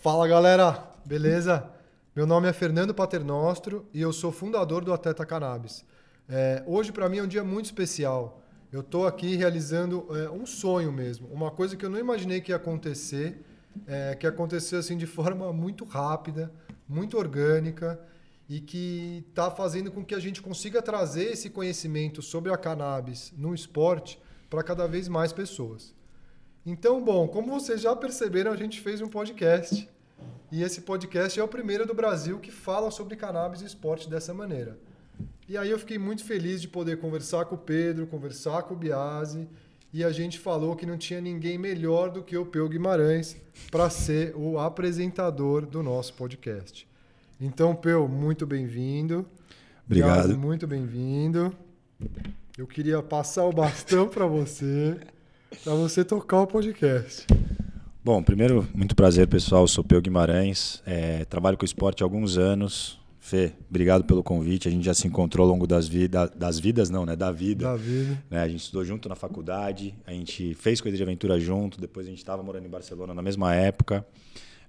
Fala galera, beleza? Meu nome é Fernando Paternostro e eu sou fundador do Atleta Cannabis. É, hoje para mim é um dia muito especial. Eu estou aqui realizando é, um sonho mesmo, uma coisa que eu não imaginei que ia acontecer, é, que aconteceu assim de forma muito rápida, muito orgânica e que está fazendo com que a gente consiga trazer esse conhecimento sobre a cannabis no esporte para cada vez mais pessoas. Então, bom, como vocês já perceberam, a gente fez um podcast. E esse podcast é o primeiro do Brasil que fala sobre cannabis e esporte dessa maneira. E aí eu fiquei muito feliz de poder conversar com o Pedro, conversar com o Biase, e a gente falou que não tinha ninguém melhor do que o Peu Guimarães para ser o apresentador do nosso podcast. Então, Peu, muito bem-vindo. Obrigado. Biase, muito bem-vindo. Eu queria passar o bastão para você para você tocar o podcast. Bom, primeiro, muito prazer, pessoal. Eu sou Peu Guimarães, é, trabalho com esporte há alguns anos. Fê, obrigado pelo convite. A gente já se encontrou ao longo das, vida, das vidas, não, né? Da vida. Da vida. Né? A gente estudou junto na faculdade, a gente fez coisa de aventura junto, depois a gente estava morando em Barcelona na mesma época.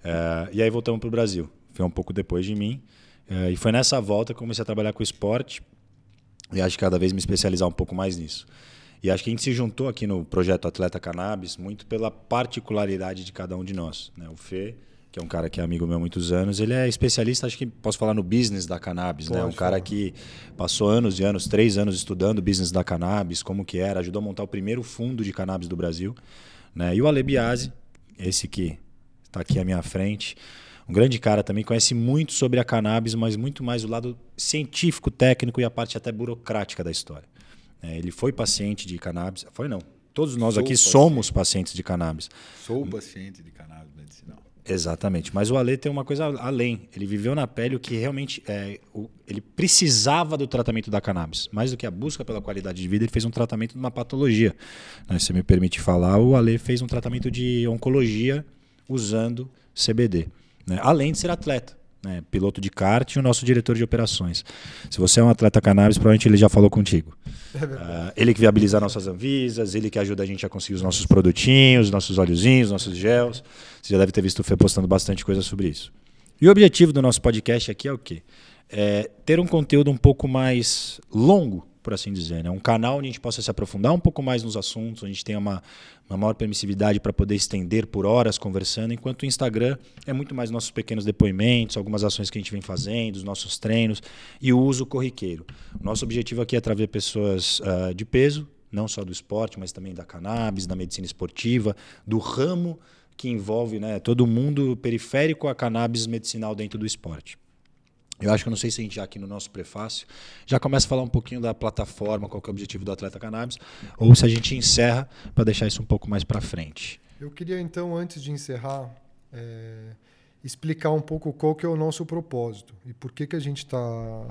É, e aí voltamos para o Brasil. Foi um pouco depois de mim. É, e foi nessa volta que comecei a trabalhar com esporte e acho que cada vez me especializar um pouco mais nisso. E acho que a gente se juntou aqui no projeto Atleta Cannabis muito pela particularidade de cada um de nós. Né? O Fê, que é um cara que é amigo meu há muitos anos, ele é especialista, acho que posso falar no business da cannabis, né? Um cara que passou anos e anos, três anos estudando o business da cannabis, como que era, ajudou a montar o primeiro fundo de cannabis do Brasil. Né? E o Ale Biasi, esse que está aqui à minha frente, um grande cara também, conhece muito sobre a cannabis, mas muito mais o lado científico, técnico e a parte até burocrática da história. É, ele foi paciente de cannabis. Foi não. Todos nós Sou aqui paciente. somos pacientes de cannabis. Sou paciente de cannabis medicinal. Exatamente. Mas o Ale tem uma coisa além. Ele viveu na pele o que realmente é, o, ele precisava do tratamento da cannabis. Mais do que a busca pela qualidade de vida, ele fez um tratamento de uma patologia. Né, se me permite falar, o Ale fez um tratamento de oncologia usando CBD. Né? Além de ser atleta né, piloto de kart e o nosso diretor de operações. Se você é um atleta cannabis, provavelmente ele já falou contigo. É uh, ele que viabiliza nossas anvisas, ele que ajuda a gente a conseguir os nossos produtinhos, nossos óleozinhos, nossos gels. Você já deve ter visto o Fê postando bastante coisa sobre isso. E o objetivo do nosso podcast aqui é o quê? É ter um conteúdo um pouco mais longo por assim dizer. Né? Um canal onde a gente possa se aprofundar um pouco mais nos assuntos, onde a gente tenha uma, uma maior permissividade para poder estender por horas conversando, enquanto o Instagram é muito mais nossos pequenos depoimentos, algumas ações que a gente vem fazendo, os nossos treinos e o uso corriqueiro. Nosso objetivo aqui é trazer pessoas uh, de peso, não só do esporte, mas também da cannabis, da medicina esportiva, do ramo que envolve né, todo mundo periférico à cannabis medicinal dentro do esporte. Eu acho que eu não sei se a gente já aqui no nosso prefácio já começa a falar um pouquinho da plataforma, qual é o objetivo do Atleta Cannabis, ou se a gente encerra para deixar isso um pouco mais para frente. Eu queria então, antes de encerrar, é, explicar um pouco qual que é o nosso propósito e por que, que a gente está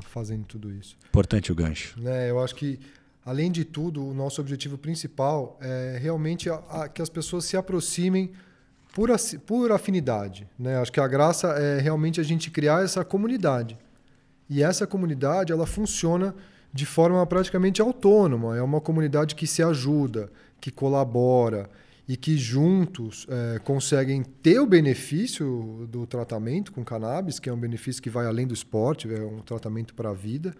fazendo tudo isso. Importante o gancho. Né, eu acho que, além de tudo, o nosso objetivo principal é realmente a, a, que as pessoas se aproximem por, por afinidade. Né? Acho que a graça é realmente a gente criar essa comunidade. E essa comunidade ela funciona de forma praticamente autônoma. É uma comunidade que se ajuda, que colabora e que juntos é, conseguem ter o benefício do tratamento com cannabis, que é um benefício que vai além do esporte, é um tratamento para a vida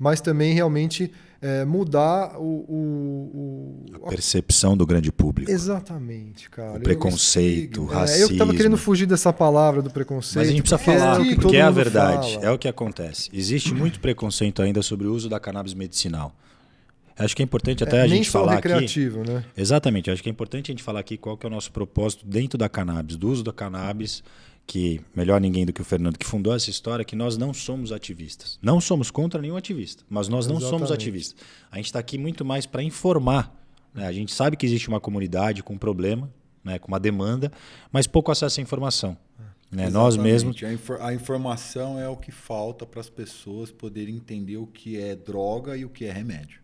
mas também realmente é, mudar o, o, o, a percepção do grande público. Exatamente, cara. O preconceito, o racismo. É, eu estava querendo fugir dessa palavra do preconceito. Mas a gente precisa falar, é porque é a verdade, fala. é o que acontece. Existe muito preconceito ainda sobre o uso da cannabis medicinal. Acho que é importante até é, a gente falar aqui. Né? Exatamente. Acho que é importante a gente falar aqui qual que é o nosso propósito dentro da cannabis, do uso da cannabis que melhor ninguém do que o Fernando que fundou essa história, que nós não somos ativistas. Não somos contra nenhum ativista, mas nós não Exatamente. somos ativistas. A gente está aqui muito mais para informar. Né? A gente sabe que existe uma comunidade com um problema, né? com uma demanda, mas pouco acesso à informação. Né? Nós mesmos. A, infor a, informação é o que falta para as pessoas poderem entender o que é droga e o que é remédio.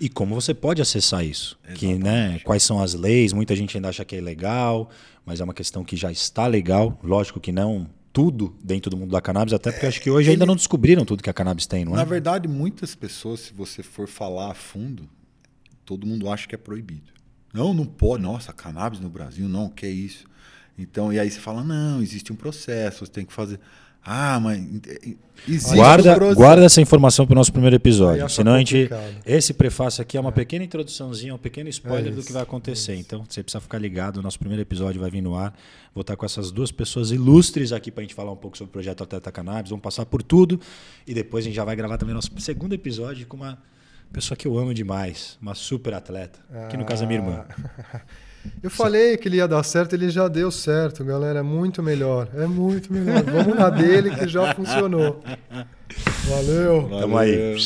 E como você pode acessar isso? Que, né, quais são as leis? Muita gente ainda acha que é legal, mas é uma questão que já está legal. Lógico que não tudo dentro do mundo da cannabis, até porque é, acho que hoje ele... ainda não descobriram tudo que a cannabis tem, não é? Na verdade, muitas pessoas, se você for falar a fundo, todo mundo acha que é proibido. Não, não pode. Nossa, cannabis no Brasil, não, que é isso? Então, e aí você fala, não, existe um processo, você tem que fazer. Ah, mas existe guarda, guarda essa informação para o nosso primeiro episódio. acha Senão a gente. Esse prefácio aqui é uma pequena introduçãozinha, um pequeno spoiler É do isso, que vai acontecer. Então você precisa ficar ligado. O nosso primeiro episódio vai vir no ar. Vou estar com essas duas pessoas ilustres aqui para a gente falar um pouco sobre o projeto Atleta Cannabis. Vamos passar por tudo. E depois a gente já vai gravar também nosso segundo episódio com uma pessoa que eu amo demais, uma super atleta. Que no caso é minha irmã. Ah. Eu falei que ele ia dar certo, ele já deu certo, galera. É muito melhor. É muito melhor. Vamos na dele que já funcionou. Valeu. Tamo aí.